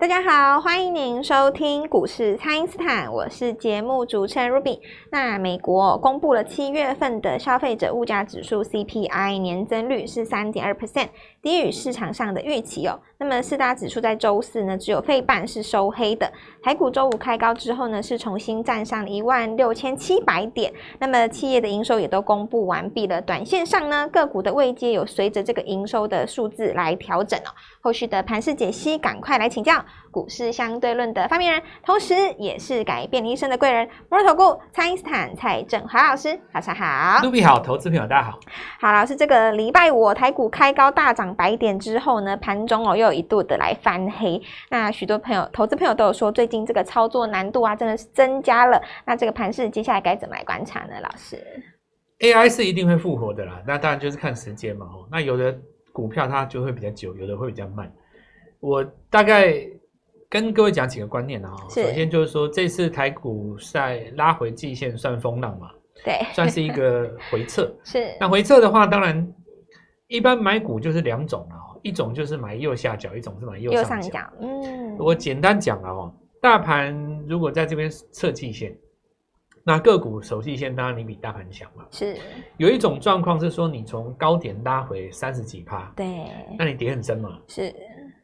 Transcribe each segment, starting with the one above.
大家好，欢迎您收听股市蔡因斯坦，我是节目主持人 Ruby。那美国公布了七月份的消费者物价指数 CPI 年增率是三点二 percent，低于市场上的预期哦。那么四大指数在周四呢，只有费半是收黑的。台股周五开高之后呢，是重新站上一万六千七百点。那么企业的营收也都公布完毕了，短线上呢，个股的位阶有随着这个营收的数字来调整哦。后续的盘势解析，赶快来请教。股市相对论的发明人，同时也是改变你一生的贵人——摩尔投顾蔡因斯坦蔡振华老师，早上好。卢比好，投资朋友大家好。好，老师，这个礼拜五台股开高大涨百点之后呢，盘中哦又有一度的来翻黑。那许多朋友、投资朋友都有说，最近这个操作难度啊，真的是增加了。那这个盘势接下来该怎么来观察呢？老师，AI 是一定会复活的啦。那当然就是看时间嘛。哦，那有的股票它就会比较久，有的会比较慢。我大概。跟各位讲几个观念啊，首先就是说，这次台股在拉回季线算风浪嘛，对，算是一个回撤。是，那回撤的话，当然一般买股就是两种啊，一种就是买右下角，一种是买右上角。嗯，我简单讲了哦，大盘如果在这边测季线，那个股守季线，当然你比大盘强嘛。是，有一种状况是说，你从高点拉回三十几趴，对，那你跌很深嘛。是。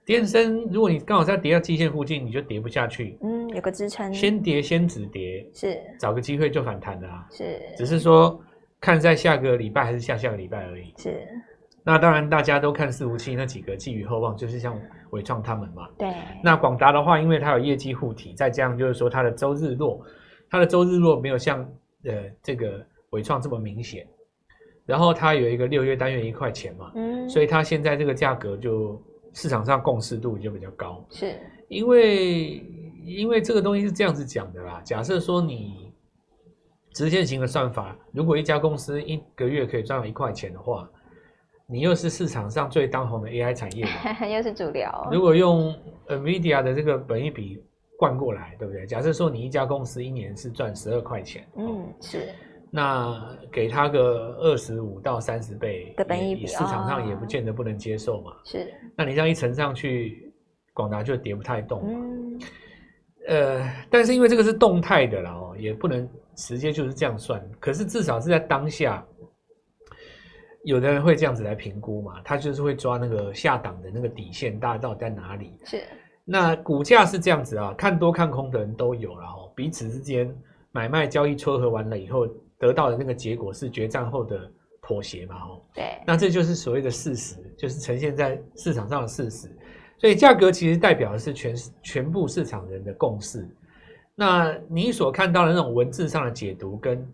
跌深，如果你刚好在跌到季线附近，你就跌不下去。嗯，有个支撑。先跌先止跌，是找个机会就反弹的啊。是，只是说看在下个礼拜还是下下个礼拜而已。是。那当然大家都看四五七那几个寄予厚望，就是像伟创他们嘛。对。那广达的话，因为它有业绩护体，再加上就是说它的周日落，它的周日落没有像呃这个伟创这么明显。然后它有一个六月单月一块钱嘛，嗯，所以它现在这个价格就。市场上共识度就比较高，是因为因为这个东西是这样子讲的啦。假设说你直线型的算法，如果一家公司一个月可以赚到一块钱的话，你又是市场上最当红的 AI 产业嘛，又是主流。如果用 NVIDIA 的这个本益比灌过来，对不对？假设说你一家公司一年是赚十二块钱，嗯，是。那给他个二十五到三十倍的本益比，市场上也不见得不能接受嘛。是，那你这样一乘上去，广达就跌不太动嘛。嗯。呃，但是因为这个是动态的啦，哦，也不能直接就是这样算。可是至少是在当下，有的人会这样子来评估嘛，他就是会抓那个下档的那个底线，大家到底在哪里？是。那股价是这样子啊，看多看空的人都有，了哦彼此之间买卖交易撮合完了以后。得到的那个结果是决战后的妥协嘛？哦，对，那这就是所谓的事实，就是呈现在市场上的事实。所以价格其实代表的是全全部市场人的共识。那你所看到的那种文字上的解读跟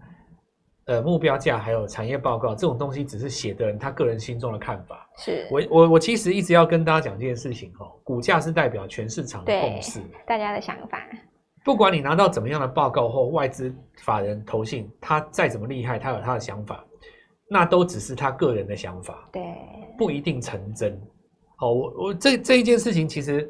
呃目标价还有产业报告这种东西，只是写的人他个人心中的看法。是我我我其实一直要跟大家讲这件事情哦，股价是代表全市场的共识，大家的想法。不管你拿到怎么样的报告或外资法人投信，他再怎么厉害，他有他的想法，那都只是他个人的想法，对，不一定成真。好，我我这这一件事情，其实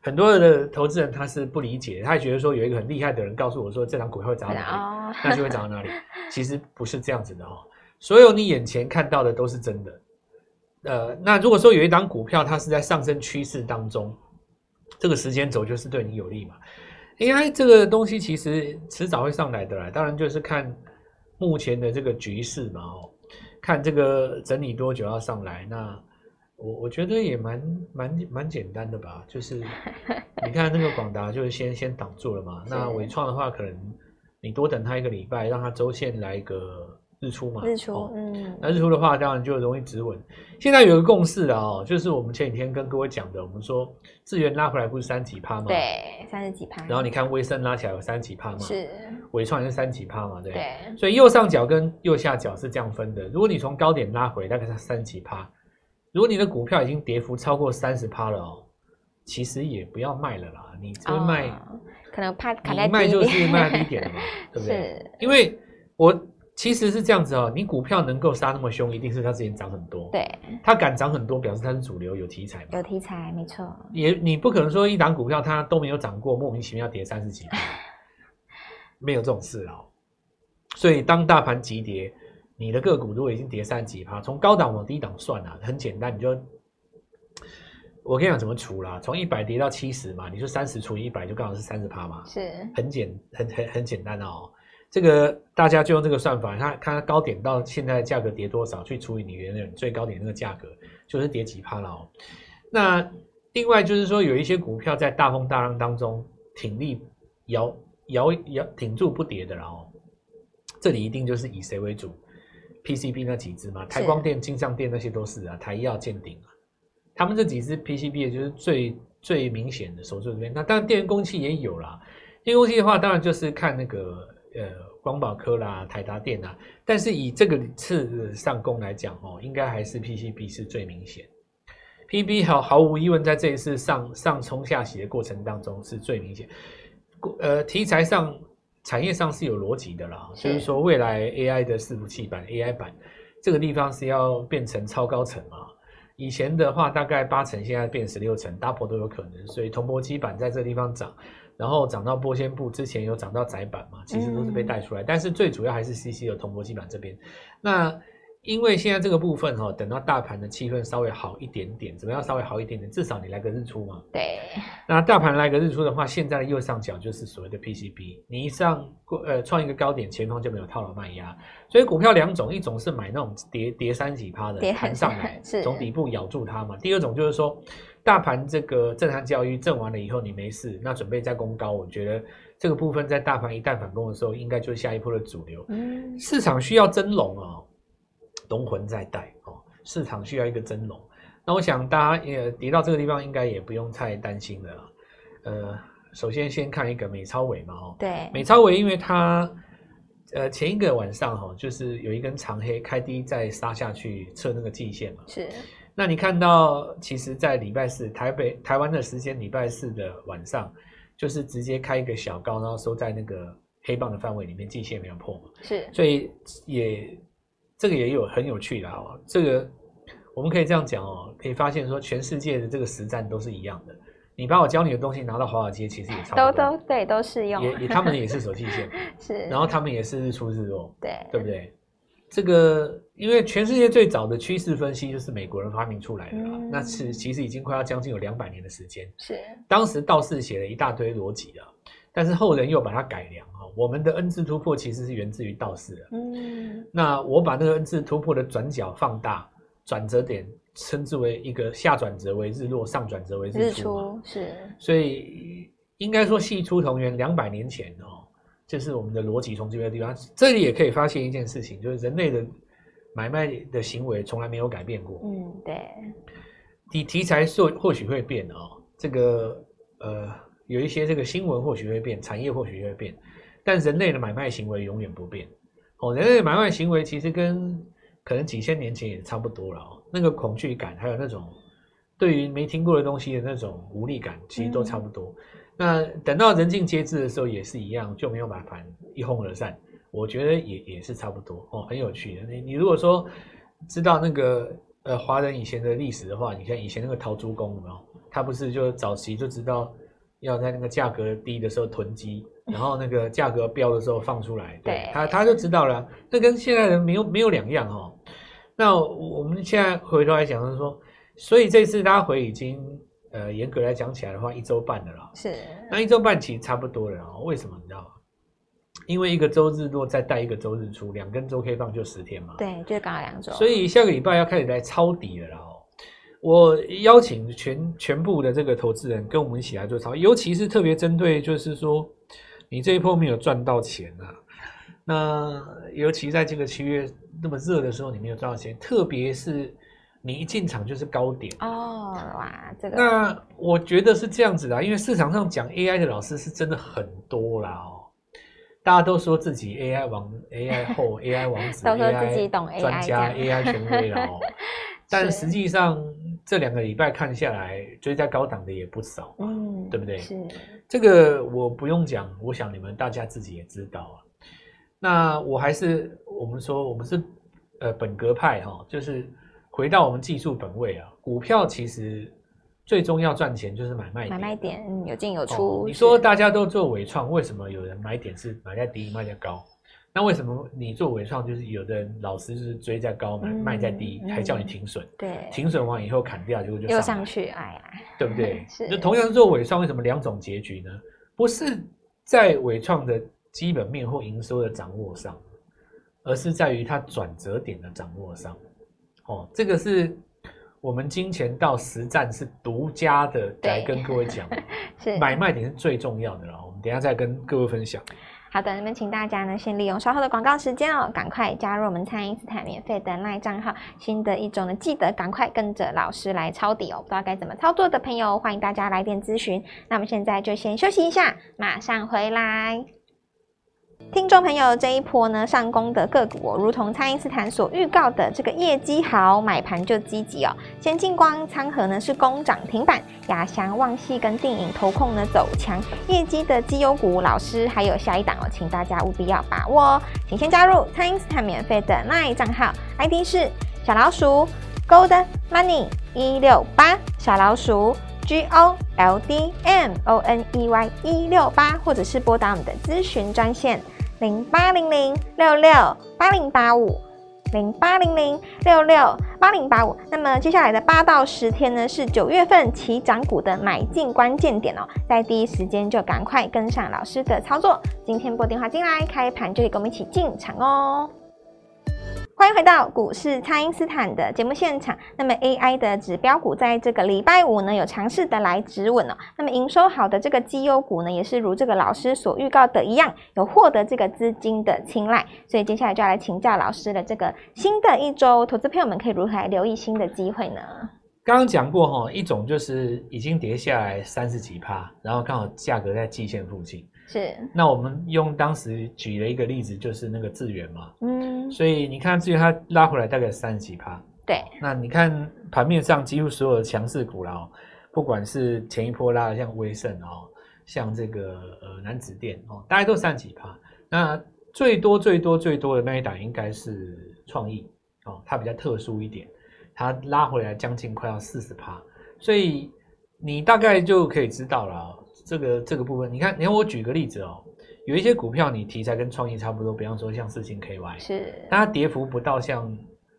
很多的投资人他是不理解，他也觉得说有一个很厉害的人告诉我说这张股票会涨到哪里，那就会涨到哪里。其实不是这样子的哦，所有你眼前看到的都是真的。呃，那如果说有一档股票它是在上升趋势当中，这个时间轴就是对你有利嘛。AI 这个东西其实迟早会上来的啦，当然就是看目前的这个局势嘛，哦，看这个整理多久要上来。那我我觉得也蛮蛮蛮简单的吧，就是 你看那个广达就是先先挡住了嘛，那伟创的话可能你多等它一个礼拜，让它周线来一个。日出嘛，日出，哦、嗯，那日出的话，当然就容易止稳。现在有个共识的哦，就是我们前几天跟各位讲的，我们说智源拉回来不是三几趴吗？对，三十几趴。然后你看威盛拉起来有三几趴嘛？是，伟创也是三几趴嘛？对。对。所以右上角跟右下角是这样分的。如果你从高点拉回，大概是三几趴。如果你的股票已经跌幅超过三十趴了哦，其实也不要卖了啦。你这边卖，哦，可能怕卡在卖就是卖低点了嘛，对不对？是。因为我。其实是这样子哦，你股票能够杀那么凶，一定是它之前涨很多。对，它敢涨很多，表示它是主流，有题材嘛。有题材，没错。也你不可能说一档股票它都没有涨过，莫名其妙跌三十几，没有这种事哦。所以当大盘急跌，你的个股如果已经跌三十几趴，从高档往低档算啊，很简单，你就我我跟你讲怎么除啦？从一百跌到七十嘛，你说三十除以一百就刚好是三十趴嘛，是很简很很很简单哦。这个大家就用这个算法，看看它高点到现在价格跌多少，去除以你原来最高点那个价格，就是跌几趴了哦。那另外就是说，有一些股票在大风大浪当中挺立摇摇摇挺住不跌的了哦。这里一定就是以谁为主？PCB 那几只嘛，台光电、金像电那些都是啊，台燿、健鼎啊，他们这几只 PCB 也就是最最明显的守住这边。那当然电源供气也有啦，电源供气的话，当然就是看那个。呃，光宝科啦，台达电啊，但是以这个次上攻来讲哦，应该还是 PCB 是最明显。PCB 毫毫无疑问，在这一次上上冲下洗的过程当中是最明显。呃，题材上、产业上是有逻辑的啦，就是说未来 AI 的伺服器版、AI 版这个地方是要变成超高层嘛。以前的话大概八层，现在变十六层，double 都有可能，所以铜箔基板在这个地方涨。然后涨到玻纤布，之前有涨到窄板嘛，其实都是被带出来，嗯、但是最主要还是 CC 的铜箔基板这边。那因为现在这个部分哈、哦，等到大盘的气氛稍微好一点点，怎么样稍微好一点点？至少你来个日出嘛。对。那大盘来个日出的话，现在的右上角就是所谓的 PCB，你一上过呃创一个高点，前方就没有套牢卖压。所以股票两种，一种是买那种跌跌三几趴的，弹上来从底部咬住它嘛。第二种就是说。大盘这个震撼教育震完了以后，你没事，那准备再攻高。我觉得这个部分在大盘一旦反攻的时候，应该就是下一波的主流。嗯，市场需要真龙哦，龙魂在带哦，市场需要一个真龙。那我想大家也跌到这个地方，应该也不用太担心了。呃，首先先看一个美超伟嘛，哦，对，美超伟，因为它呃前一个晚上哈，就是有一根长黑开低再杀下去测那个季线嘛，是。那你看到，其实，在礼拜四台北台湾的时间，礼拜四的晚上，就是直接开一个小高，然后收在那个黑棒的范围里面，季线没有破嘛？是，所以也这个也有很有趣的哦。这个我们可以这样讲哦，可以发现说，全世界的这个实战都是一样的。你把我教你的东西拿到华尔街，其实也差不多，都都对，都适用。也也，他们也是守季线，是，然后他们也是日出日落，对，对不对？这个，因为全世界最早的趋势分析就是美国人发明出来的啦，嗯、那是其实已经快要将近有两百年的时间。是，当时道士写了一大堆逻辑啊，但是后人又把它改良啊。我们的 N 字突破其实是源自于道士的。嗯，那我把那个 N 字突破的转角放大，转折点称之为一个下转折为日落，上转折为日出，日出是，所以应该说系出同源，两百年前哦。这是我们的逻辑从这个地方，这里也可以发现一件事情，就是人类的买卖的行为从来没有改变过。嗯，对。题题材或或许会变哦，这个呃有一些这个新闻或许会变，产业或许会变，但人类的买卖行为永远不变。哦，人类的买卖行为其实跟可能几千年前也差不多了哦，那个恐惧感还有那种对于没听过的东西的那种无力感，其实都差不多。嗯那等到人尽皆知的时候也是一样，就没有买盘一哄而散。我觉得也也是差不多哦，很有趣的。你你如果说知道那个呃华人以前的历史的话，你看以前那个陶朱公有没有？他不是就早期就知道要在那个价格低的时候囤积，然后那个价格飙的时候放出来，对，他他就知道了。那跟现在人没有没有两样哦。那我们现在回头来讲就是说，所以这次拉回已经。呃，严格来讲起来的话，一周半的了。是，那一周半其实差不多了哦。为什么你知道吗？因为一个周日落再带一个周日出，两根周 K 棒就十天嘛。对，就刚好两周。所以下个礼拜要开始来抄底了哦。我邀请全全部的这个投资人跟我们一起来做操，尤其是特别针对就是说你这一波没有赚到钱啊，那尤其在这个七月那么热的时候，你没有赚到钱，特别是。你一进场就是高点。哦，哇，这个那我觉得是这样子的，因为市场上讲 AI 的老师是真的很多啦哦，大家都说自己 AI 王、AI 后、AI 王子、都说自己懂 AI 专家、AI 权威了哦，但实际上这两个礼拜看下来，追在高档的也不少，嗯，对不对？是这个我不用讲，我想你们大家自己也知道啊。那我还是我们说我们是呃本格派哈，就是。回到我们技术本位啊，股票其实最终要赚钱就是买卖点，买卖点，嗯，有进有出。哦，你说大家都做尾创，为什么有人买点是买在低，卖在高？那为什么你做纬创，就是有的人老师就是追在高买，在低，还叫你停损？对，停损完以后砍掉，结果就又上去，哎呀，对不对？是。那同样是做伪创，为什么两种结局呢？不是在伪创的基本面或营收的掌握上，而是在于它转折点的掌握上。哦，这个是我们金钱到实战是独家的来跟各位讲，是买卖点是最重要的了。我们等一下再跟各位分享。好的，那么请大家呢，先利用稍后的广告时间哦，赶快加入我们餐饮斯坦免费的赖账号。新的一周呢，记得赶快跟着老师来抄底哦。不知道该怎么操作的朋友，欢迎大家来电咨询。那我们现在就先休息一下，马上回来。听众朋友，这一波呢上攻的个股哦，如同蔡因斯坦所预告的，这个业绩好，买盘就积极哦。先进光、仓和呢是攻涨停板，亚翔、旺矽跟电影投控呢走强，业绩的绩优股，老师还有下一档哦，请大家务必要把握哦。请先加入蔡因斯坦免费的 LINE 账号，ID 是小老鼠 Gold Money 一六八，小老鼠 G O L D M O N E Y 一六八，或者是拨打我们的咨询专线。零八零零六六八零八五，零八零零六六八零八五。那么接下来的八到十天呢，是九月份起涨股的买进关键点哦，在第一时间就赶快跟上老师的操作。今天拨电话进来，开盘就可以跟我们一起进场哦。欢迎回到股市，蔡因斯坦的节目现场。那么 AI 的指标股在这个礼拜五呢，有尝试的来止稳哦。那么营收好的这个绩优股呢，也是如这个老师所预告的一样，有获得这个资金的青睐。所以接下来就要来请教老师的这个新的一周，投资朋友们可以如何来留意新的机会呢？刚刚讲过哈，一种就是已经跌下来三十几趴，然后刚好价格在季线附近。是，那我们用当时举了一个例子，就是那个智源嘛，嗯，所以你看智源它拉回来大概三十几趴，对，那你看盘面上几乎所有的强势股啦，哦，不管是前一波拉的像威盛哦，像这个呃南子电哦，大概都三十几趴，那最多最多最多的那一档应该是创意哦，它比较特殊一点，它拉回来将近快要四十趴，所以你大概就可以知道了。这个这个部分，你看，你看我举个例子哦，有一些股票你题材跟创意差不多，比方说像四星 KY，是，但它跌幅不到像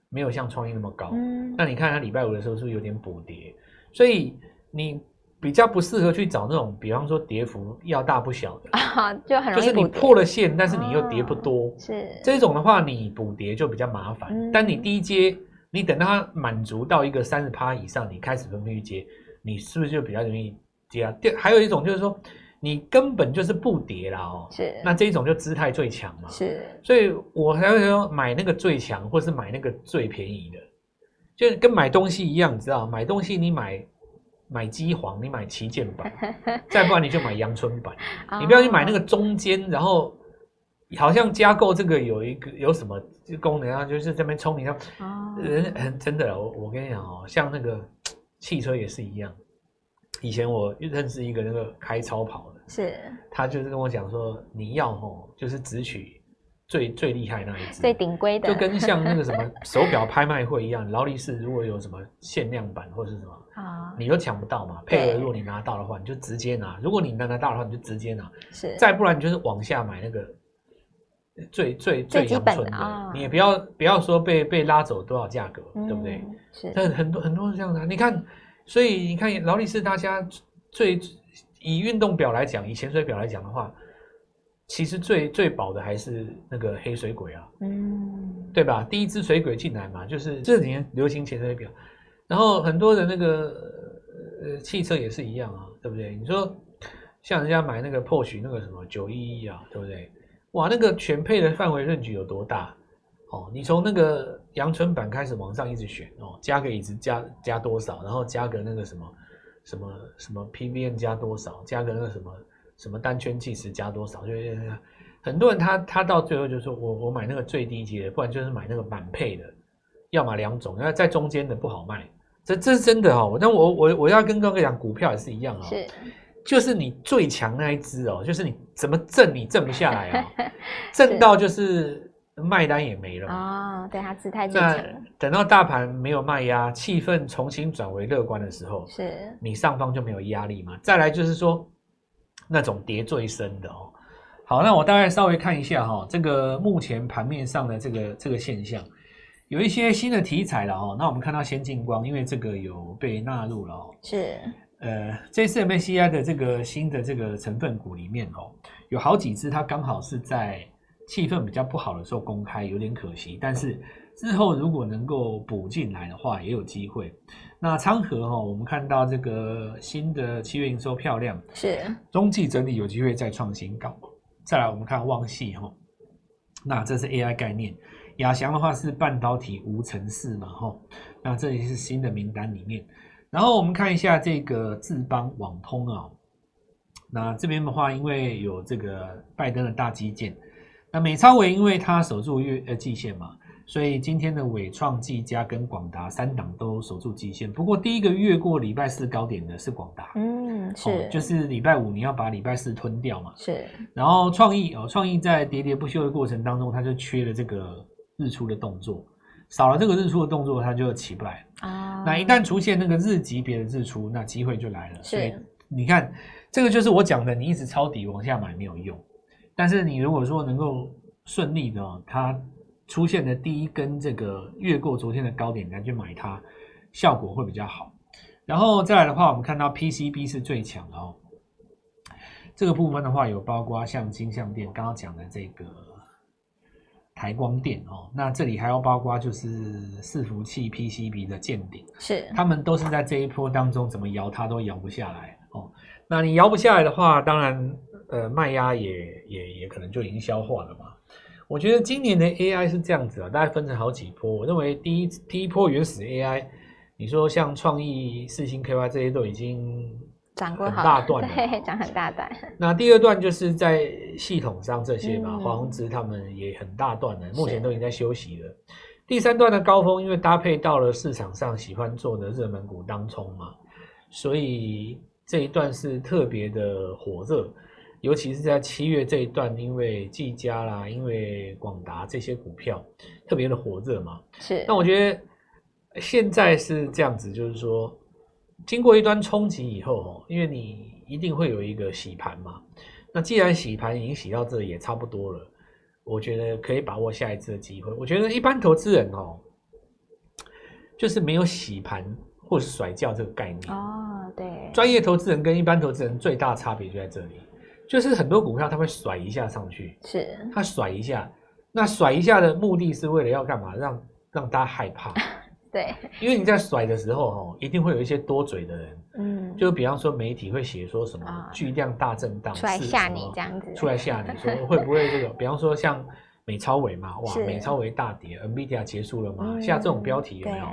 没有像创意那么高。嗯，那你看它礼拜五的时候是不是有点补跌？所以你比较不适合去找那种，比方说跌幅要大不小的啊，就很容易就是你破了线，但是你又跌不多，哦、是这种的话，你补跌就比较麻烦。嗯、但你低阶，你等到它满足到一个三十趴以上，你开始分批接，你是不是就比较容易？跌啊，第还有一种就是说，你根本就是不跌啦哦，是，那这一种就姿态最强嘛，是，所以我才会说买那个最强，或是买那个最便宜的，就跟买东西一样，你知道，买东西你买买机皇，你买旗舰版，再不然你就买阳春版，你不要去买那个中间，然后好像加购这个有一个有什么功能啊，就是这边充你看，人很真的，我我跟你讲哦，像那个汽车也是一样。以前我认识一个那个开超跑的，是，他就是跟我讲说，你要吼，就是只取最最厉害那一只，最顶规的，就跟像那个什么手表拍卖会一样，劳力士如果有什么限量版或是什么，啊，你都抢不到嘛。配额如果你拿到的话，你就直接拿；如果你拿得到的话，你就直接拿。是，再不然你就是往下买那个最最最阳春的，哦、你也不要不要说被被拉走多少价格，嗯、对不对？是，但很多很多是这样的，你看。所以你看劳力士，大家最以运动表来讲，以潜水表来讲的话，其实最最保的还是那个黑水鬼啊，嗯，对吧？第一只水鬼进来嘛，就是这几年流行潜水表，然后很多的那个呃汽车也是一样啊，对不对？你说像人家买那个 Porsche 那个什么九一一啊，对不对？哇，那个全配的范围 range 有多大？哦，你从那个阳春版开始往上一直选哦，加个椅子加加多少，然后加个那个什么什么什么 PVN 加多少，加个那个什么什么单圈计时加多少，就很多人他他到最后就说我我买那个最低级的，不然就是买那个满配的，要么两种，那在中间的不好卖，这这是真的哦。那我我我要跟各位讲，股票也是一样哦，是，就是你最强那一只哦，就是你怎么挣你挣不下来啊、哦，挣到就是。卖单也没了哦，对，它姿态最强。了等到大盘没有卖压，气氛重新转为乐观的时候，是你上方就没有压力嘛？再来就是说，那种跌最深的哦，好，那我大概稍微看一下哈，这个目前盘面上的这个这个现象，有一些新的题材了哦。那我们看到先进光，因为这个有被纳入了哦。是。呃，这次 MSCI 的这个新的这个成分股里面哦，有好几只它刚好是在气氛比较不好的时候公开，有点可惜。但是之后如果能够补进来的话，也有机会。那昌河哈，我们看到这个新的七月营收漂亮，是中继整理有机会再创新高。再来我们看旺系哈，那这是 AI 概念，亚翔的话是半导体无尘室嘛哈，那这里是新的名单里面。然后我们看一下这个智邦网通啊，那这边的话，因为有这个拜登的大基建，那美超伟因为它守住月呃季线嘛，所以今天的伟创、技嘉跟广达三档都守住季线。不过第一个越过礼拜四高点的是广达，嗯，是，哦、就是礼拜五你要把礼拜四吞掉嘛，是。然后创意哦，创意在喋喋不休的过程当中，它就缺了这个日出的动作。少了这个日出的动作，它就起不来啊。那一旦出现那个日级别的日出，那机会就来了。所以你看，这个就是我讲的，你一直抄底往下买没有用。但是你如果说能够顺利的，它出现的第一根这个越过昨天的高点，来去买它，效果会比较好。然后再来的话，我们看到 PCB 是最强的哦。这个部分的话，有包括像金像电刚刚讲的这个。台光电哦，那这里还要包括就是伺服器 PCB 的见顶，是他们都是在这一波当中怎么摇它都摇不下来哦。那你摇不下来的话，当然呃卖压也也也可能就已经消化了嘛。我觉得今年的 AI 是这样子啊，大概分成好几波。我认为第一第一波原始 AI，你说像创意、四星 KY 这些都已经。涨过很大段，对，涨很大段。那第二段就是在系统上这些嘛，华宏资他们也很大段了，目前都已经在休息了。第三段的高峰，因为搭配到了市场上喜欢做的热门股当冲嘛，所以这一段是特别的火热，尤其是在七月这一段，因为技嘉啦，因为广达这些股票特别的火热嘛。是。那我觉得现在是这样子，就是说。经过一段冲击以后，哦，因为你一定会有一个洗盘嘛。那既然洗盘已经洗到这也差不多了，我觉得可以把握下一次的机会。我觉得一般投资人哦，就是没有洗盘或是甩掉这个概念哦。对，专业投资人跟一般投资人最大差别就在这里，就是很多股票它会甩一下上去，是，它甩一下，那甩一下的目的是为了要干嘛？让让大家害怕。对，因为你在甩的时候，哦，一定会有一些多嘴的人，嗯，就比方说媒体会写说什么巨量大震荡，出来吓你这样子，出来吓你说会不会这个？比方说像美超伟嘛，哇，美超伟大跌，NVIDIA 结束了嘛，下这种标题有没有？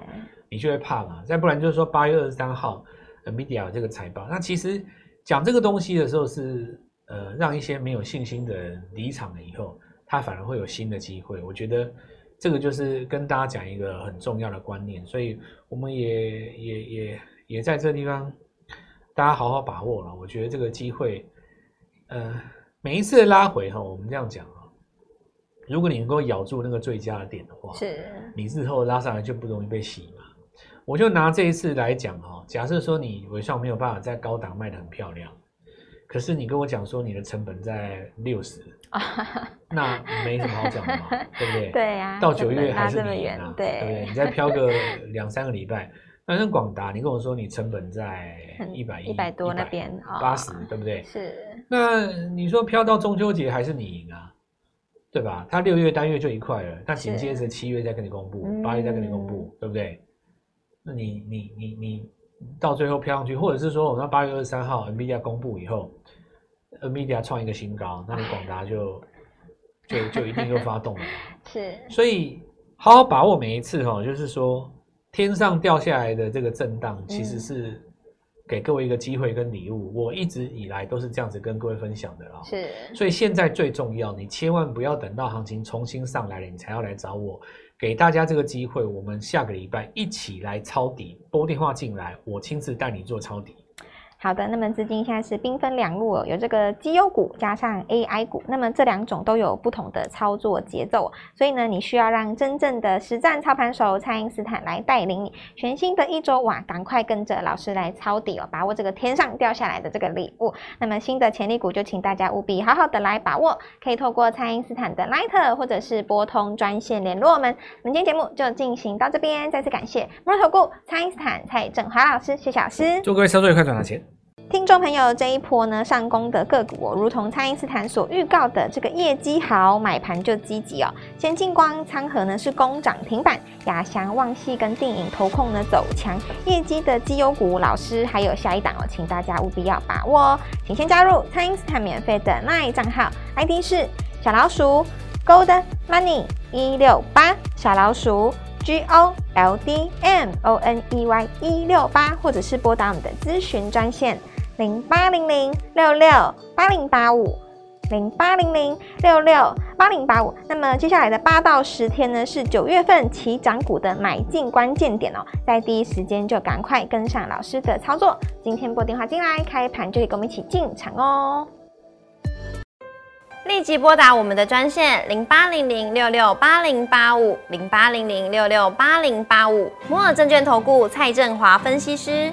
你就会怕嘛。再不然就是说八月二十三号 NVIDIA 这个财报，那其实讲这个东西的时候是呃让一些没有信心的人离场了以后，他反而会有新的机会。我觉得。这个就是跟大家讲一个很重要的观念，所以我们也也也也在这地方，大家好好把握了。我觉得这个机会，呃，每一次拉回哈，我们这样讲啊，如果你能够咬住那个最佳的点的话，是，你日后拉上来就不容易被洗嘛。我就拿这一次来讲哈，假设说你尾上没有办法在高档卖的很漂亮。可是你跟我讲说你的成本在六十，那没什么好讲的嘛，对不对？对呀、啊，到九月还是你赢啊，对，对不对？你再飘个两三个礼拜，那像广达，你跟我说你成本在一百一百多那边八十，对不对？是。那你说飘到中秋节还是你赢啊，对吧？他六月单月就一块了，那紧接着七月再跟你公布，八月再跟你公布，对不对？那你你你你。到最后飘上去，或者是说，我们八月二十三号 NVIDIA 公布以后，NVIDIA 创一个新高，那你广达就就就一定又发动了。是，所以好好把握每一次哈，就是说天上掉下来的这个震荡，其实是给各位一个机会跟礼物。我一直以来都是这样子跟各位分享的啊。是，所以现在最重要，你千万不要等到行情重新上来了，你才要来找我。给大家这个机会，我们下个礼拜一起来抄底，拨电话进来，我亲自带你做抄底。好的，那么资金现在是兵分两路哦，有这个绩优股加上 AI 股，那么这两种都有不同的操作节奏，所以呢，你需要让真正的实战操盘手蔡因斯坦来带领你。全新的一周哇，赶快跟着老师来抄底哦，把握这个天上掉下来的这个礼物。那么新的潜力股就请大家务必好好的来把握，可以透过蔡因斯坦的 Line 或者是拨通专线联络我们。我们今天节目就进行到这边，再次感谢摩投顾蔡因斯坦蔡振华老师谢谢老师，祝各位操作愉快，赚大钱。听众朋友，这一波呢上攻的个股，如同蔡因斯坦所预告的，这个业绩好，买盘就积极哦。先进光、仓和呢是攻涨停板，亚翔、旺矽跟电影投控呢走强，业绩的绩优股，老师还有下一档哦，请大家务必要把握哦。请先加入蔡因斯坦免费的 LINE 账号，ID 是小老鼠 Gold Money 一六八，小老鼠 G O L D M O N E Y 一六八，或者是拨打我们的咨询专线。零八零零六六八零八五，零八零零六六八零八五。那么接下来的八到十天呢，是九月份起涨股的买进关键点哦，在第一时间就赶快跟上老师的操作。今天拨电话进来，开盘就可以跟我们一起进场哦。立即拨打我们的专线零八零零六六八零八五，零八零零六六八零八五。摩尔证券投顾蔡振华分析师。